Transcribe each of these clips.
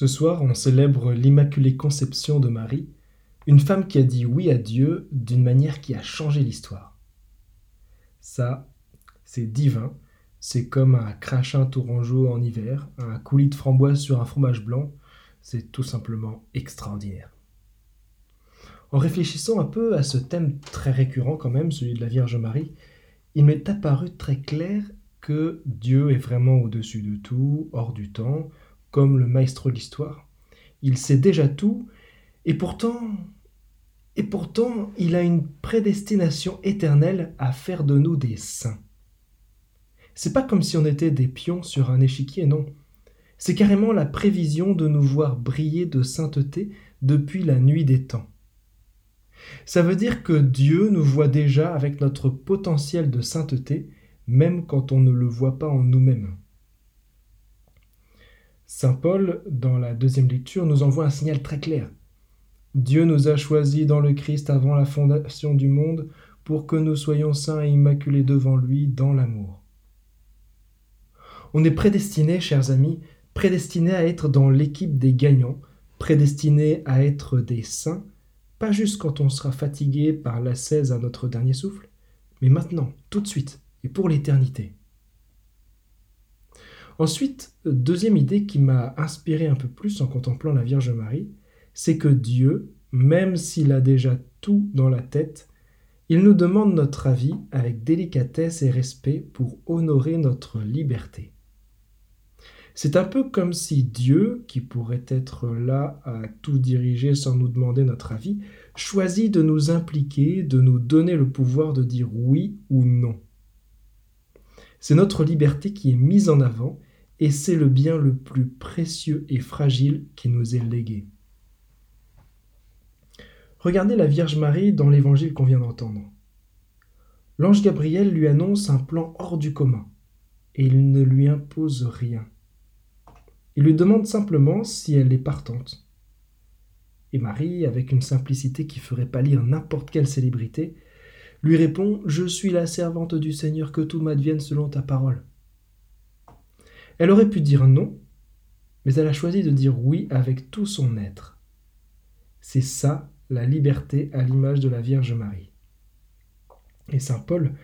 Ce soir, on célèbre l'Immaculée Conception de Marie, une femme qui a dit oui à Dieu d'une manière qui a changé l'histoire. Ça, c'est divin, c'est comme un crachin tourangeau en hiver, un coulis de framboise sur un fromage blanc, c'est tout simplement extraordinaire. En réfléchissant un peu à ce thème très récurrent quand même, celui de la Vierge Marie, il m'est apparu très clair que Dieu est vraiment au-dessus de tout, hors du temps, comme le maestro de l'histoire. Il sait déjà tout, et pourtant, et pourtant, il a une prédestination éternelle à faire de nous des saints. C'est pas comme si on était des pions sur un échiquier, non. C'est carrément la prévision de nous voir briller de sainteté depuis la nuit des temps. Ça veut dire que Dieu nous voit déjà avec notre potentiel de sainteté, même quand on ne le voit pas en nous-mêmes. Saint Paul, dans la deuxième lecture, nous envoie un signal très clair. Dieu nous a choisis dans le Christ avant la fondation du monde pour que nous soyons saints et immaculés devant lui dans l'amour. On est prédestinés, chers amis, prédestinés à être dans l'équipe des gagnants, prédestinés à être des saints, pas juste quand on sera fatigué par l'ascèse à notre dernier souffle, mais maintenant, tout de suite, et pour l'éternité. Ensuite, deuxième idée qui m'a inspiré un peu plus en contemplant la Vierge Marie, c'est que Dieu, même s'il a déjà tout dans la tête, il nous demande notre avis avec délicatesse et respect pour honorer notre liberté. C'est un peu comme si Dieu, qui pourrait être là à tout diriger sans nous demander notre avis, choisit de nous impliquer, de nous donner le pouvoir de dire oui ou non. C'est notre liberté qui est mise en avant et c'est le bien le plus précieux et fragile qui nous est légué. Regardez la Vierge Marie dans l'évangile qu'on vient d'entendre. L'ange Gabriel lui annonce un plan hors du commun, et il ne lui impose rien. Il lui demande simplement si elle est partante. Et Marie, avec une simplicité qui ferait pâlir n'importe quelle célébrité, lui répond Je suis la servante du Seigneur, que tout m'advienne selon ta parole. Elle aurait pu dire non, mais elle a choisi de dire oui avec tout son être. C'est ça la liberté à l'image de la Vierge Marie. Et saint Paul,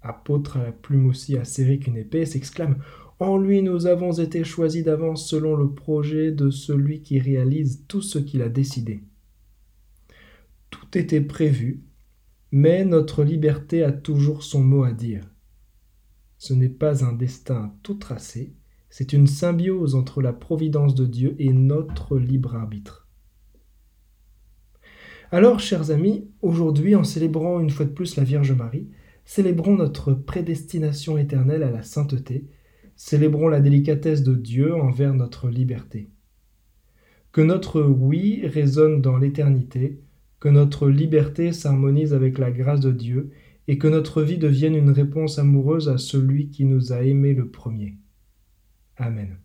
apôtre à la plume aussi acérée qu'une épée, s'exclame En lui nous avons été choisis d'avance selon le projet de celui qui réalise tout ce qu'il a décidé. Tout était prévu, mais notre liberté a toujours son mot à dire. Ce n'est pas un destin tout tracé, c'est une symbiose entre la providence de Dieu et notre libre arbitre. Alors, chers amis, aujourd'hui, en célébrant une fois de plus la Vierge Marie, célébrons notre prédestination éternelle à la sainteté, célébrons la délicatesse de Dieu envers notre liberté. Que notre oui résonne dans l'éternité, que notre liberté s'harmonise avec la grâce de Dieu, et que notre vie devienne une réponse amoureuse à celui qui nous a aimés le premier. Amen.